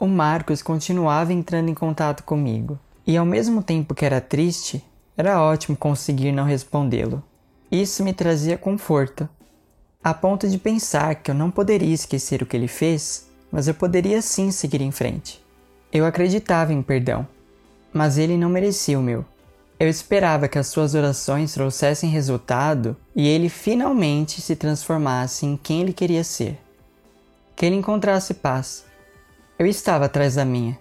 O Marcos continuava entrando em contato comigo, e ao mesmo tempo que era triste, era ótimo conseguir não respondê-lo. Isso me trazia conforto, a ponto de pensar que eu não poderia esquecer o que ele fez, mas eu poderia sim seguir em frente. Eu acreditava em perdão, mas ele não merecia o meu. Eu esperava que as suas orações trouxessem resultado e ele finalmente se transformasse em quem ele queria ser. Que ele encontrasse paz. Eu estava atrás da minha,